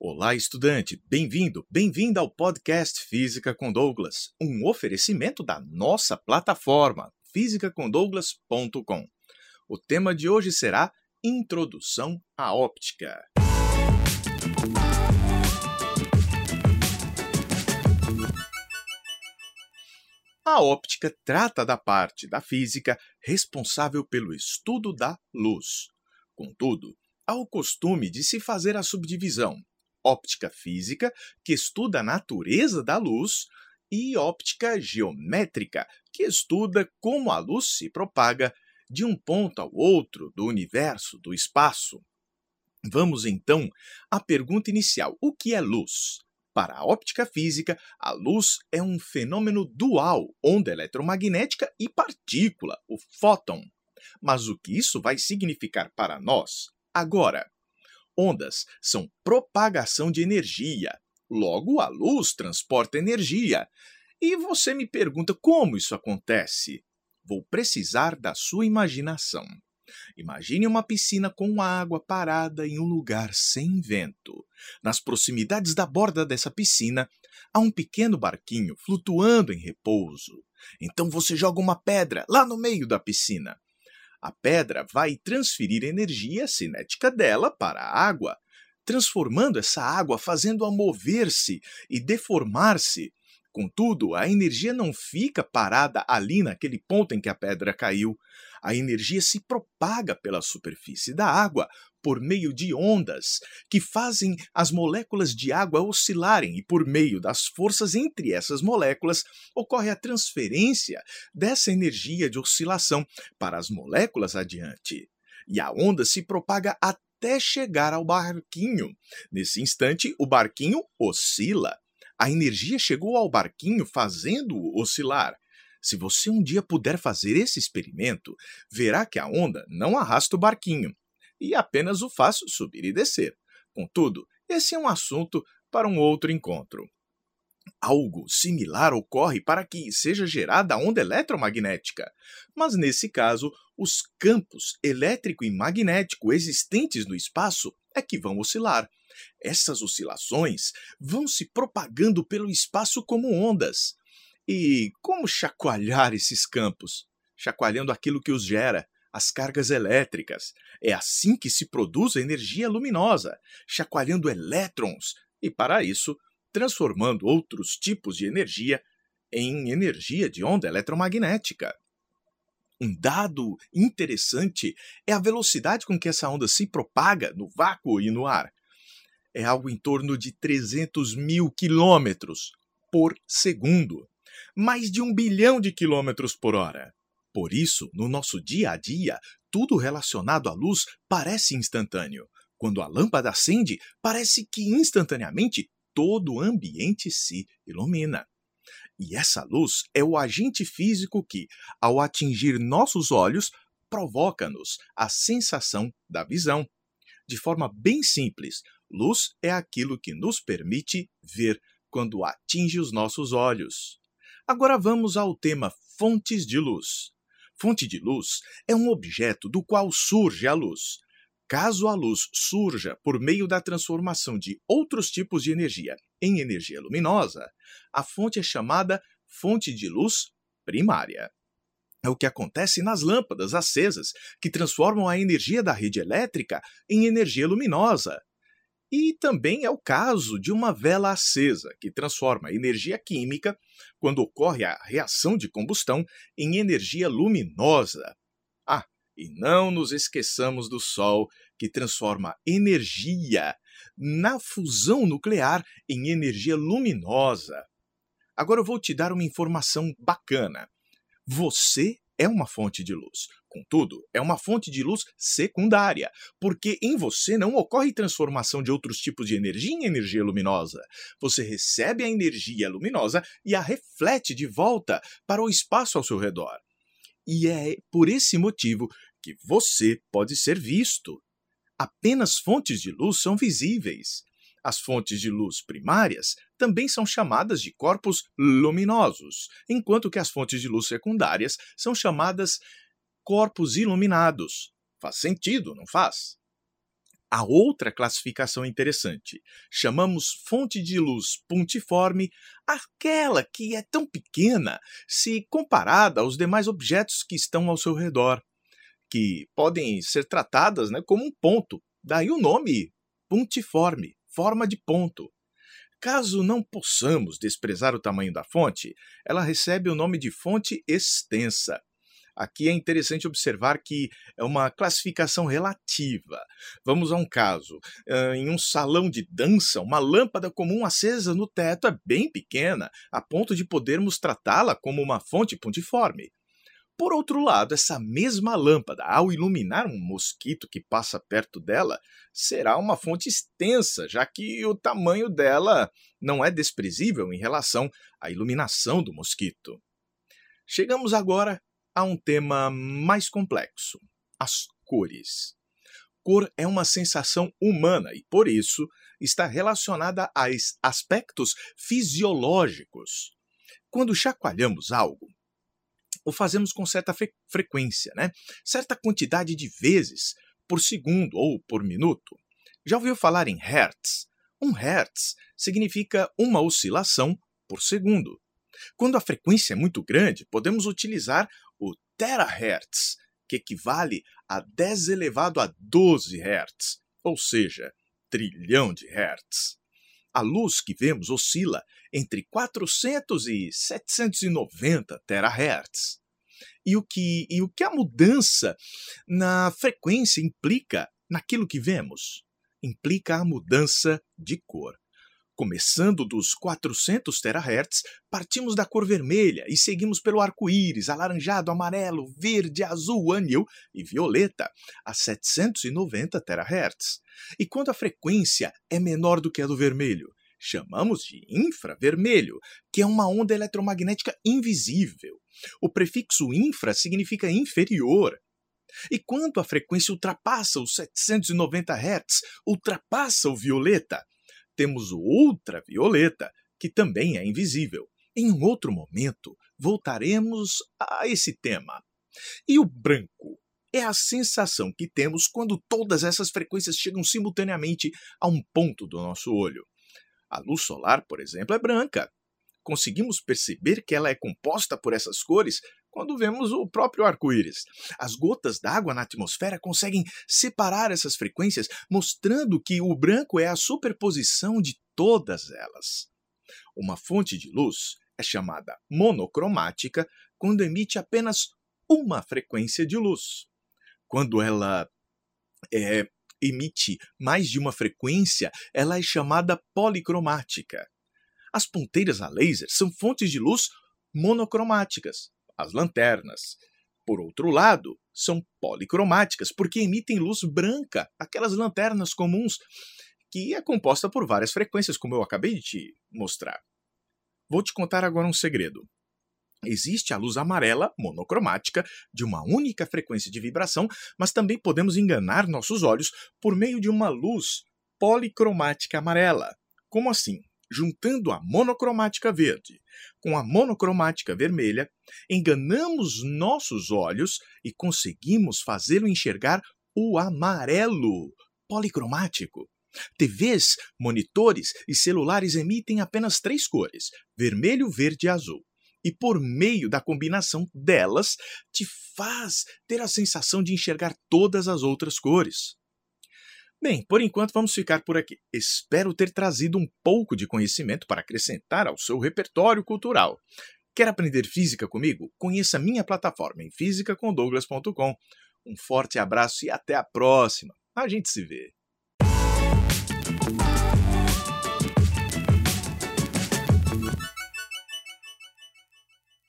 Olá, estudante! Bem-vindo, bem-vinda ao podcast Física com Douglas, um oferecimento da nossa plataforma fisicacondouglas.com. O tema de hoje será Introdução à Óptica. A óptica trata da parte da física responsável pelo estudo da luz. Contudo, há o costume de se fazer a subdivisão óptica física, que estuda a natureza da luz, e óptica geométrica, que estuda como a luz se propaga de um ponto ao outro do universo, do espaço. Vamos então à pergunta inicial: o que é luz? Para a óptica física, a luz é um fenômeno dual, onda eletromagnética e partícula, o fóton. Mas o que isso vai significar para nós? Agora, ondas são propagação de energia. Logo, a luz transporta energia. E você me pergunta como isso acontece? Vou precisar da sua imaginação. Imagine uma piscina com água parada em um lugar sem vento. Nas proximidades da borda dessa piscina, há um pequeno barquinho flutuando em repouso. Então você joga uma pedra lá no meio da piscina. A pedra vai transferir energia cinética dela para a água, transformando essa água, fazendo-a mover-se e deformar-se. Contudo, a energia não fica parada ali naquele ponto em que a pedra caiu. A energia se propaga pela superfície da água por meio de ondas que fazem as moléculas de água oscilarem, e por meio das forças entre essas moléculas ocorre a transferência dessa energia de oscilação para as moléculas adiante. E a onda se propaga até chegar ao barquinho. Nesse instante, o barquinho oscila. A energia chegou ao barquinho fazendo-o oscilar. Se você um dia puder fazer esse experimento, verá que a onda não arrasta o barquinho e apenas o faz subir e descer. Contudo, esse é um assunto para um outro encontro. Algo similar ocorre para que seja gerada a onda eletromagnética, mas nesse caso, os campos elétrico e magnético existentes no espaço é que vão oscilar. Essas oscilações vão se propagando pelo espaço como ondas. E como chacoalhar esses campos? Chacoalhando aquilo que os gera, as cargas elétricas. É assim que se produz a energia luminosa, chacoalhando elétrons e, para isso, transformando outros tipos de energia em energia de onda eletromagnética. Um dado interessante é a velocidade com que essa onda se propaga no vácuo e no ar. É algo em torno de 300 mil quilômetros por segundo mais de um bilhão de quilômetros por hora. Por isso, no nosso dia a dia, tudo relacionado à luz parece instantâneo. Quando a lâmpada acende, parece que instantaneamente todo o ambiente se ilumina. E essa luz é o agente físico que, ao atingir nossos olhos, provoca-nos a sensação da visão. De forma bem simples, luz é aquilo que nos permite ver quando atinge os nossos olhos. Agora vamos ao tema fontes de luz. Fonte de luz é um objeto do qual surge a luz. Caso a luz surja por meio da transformação de outros tipos de energia em energia luminosa, a fonte é chamada fonte de luz primária. É o que acontece nas lâmpadas acesas, que transformam a energia da rede elétrica em energia luminosa. E também é o caso de uma vela acesa, que transforma energia química, quando ocorre a reação de combustão, em energia luminosa. Ah, e não nos esqueçamos do Sol, que transforma energia na fusão nuclear em energia luminosa. Agora eu vou te dar uma informação bacana. Você é uma fonte de luz. Contudo, é uma fonte de luz secundária, porque em você não ocorre transformação de outros tipos de energia em energia luminosa. Você recebe a energia luminosa e a reflete de volta para o espaço ao seu redor. E é por esse motivo que você pode ser visto. Apenas fontes de luz são visíveis. As fontes de luz primárias também são chamadas de corpos luminosos, enquanto que as fontes de luz secundárias são chamadas corpos iluminados. Faz sentido, não faz? A outra classificação interessante. Chamamos fonte de luz pontiforme aquela que é tão pequena se comparada aos demais objetos que estão ao seu redor, que podem ser tratadas né, como um ponto. Daí o nome pontiforme, forma de ponto. Caso não possamos desprezar o tamanho da fonte, ela recebe o nome de fonte extensa. Aqui é interessante observar que é uma classificação relativa. Vamos a um caso. Em um salão de dança, uma lâmpada comum acesa no teto é bem pequena, a ponto de podermos tratá-la como uma fonte pontiforme. Por outro lado, essa mesma lâmpada, ao iluminar um mosquito que passa perto dela, será uma fonte extensa, já que o tamanho dela não é desprezível em relação à iluminação do mosquito. Chegamos agora a um tema mais complexo: as cores. Cor é uma sensação humana e, por isso, está relacionada a aspectos fisiológicos. Quando chacoalhamos algo, o fazemos com certa fre frequência, né? certa quantidade de vezes por segundo ou por minuto. Já ouviu falar em hertz? Um hertz significa uma oscilação por segundo. Quando a frequência é muito grande, podemos utilizar o terahertz, que equivale a 10 elevado a 12 hertz, ou seja, trilhão de hertz. A luz que vemos oscila entre 400 e 790 terahertz. E o que, e o que a mudança na frequência implica naquilo que vemos? Implica a mudança de cor. Começando dos 400 terahertz, partimos da cor vermelha e seguimos pelo arco-íris, alaranjado, amarelo, verde, azul, anil e violeta, a 790 terahertz. E quando a frequência é menor do que a do vermelho, chamamos de infravermelho, que é uma onda eletromagnética invisível. O prefixo infra significa inferior. E quando a frequência ultrapassa os 790 Hz, ultrapassa o violeta, temos o ultravioleta, que também é invisível. Em um outro momento, voltaremos a esse tema. E o branco? É a sensação que temos quando todas essas frequências chegam simultaneamente a um ponto do nosso olho. A luz solar, por exemplo, é branca. Conseguimos perceber que ela é composta por essas cores quando vemos o próprio arco-íris. As gotas d'água na atmosfera conseguem separar essas frequências, mostrando que o branco é a superposição de todas elas. Uma fonte de luz é chamada monocromática quando emite apenas uma frequência de luz. Quando ela é, emite mais de uma frequência, ela é chamada policromática. As ponteiras a laser são fontes de luz monocromáticas, as lanternas. Por outro lado, são policromáticas porque emitem luz branca, aquelas lanternas comuns, que é composta por várias frequências, como eu acabei de te mostrar. Vou te contar agora um segredo. Existe a luz amarela monocromática de uma única frequência de vibração, mas também podemos enganar nossos olhos por meio de uma luz policromática amarela. Como assim? Juntando a monocromática verde com a monocromática vermelha, enganamos nossos olhos e conseguimos fazê-lo enxergar o amarelo policromático. TVs, monitores e celulares emitem apenas três cores: vermelho, verde e azul e por meio da combinação delas te faz ter a sensação de enxergar todas as outras cores. Bem, por enquanto vamos ficar por aqui. Espero ter trazido um pouco de conhecimento para acrescentar ao seu repertório cultural. Quer aprender física comigo? Conheça minha plataforma em fisicacondouglas.com. Um forte abraço e até a próxima. A gente se vê.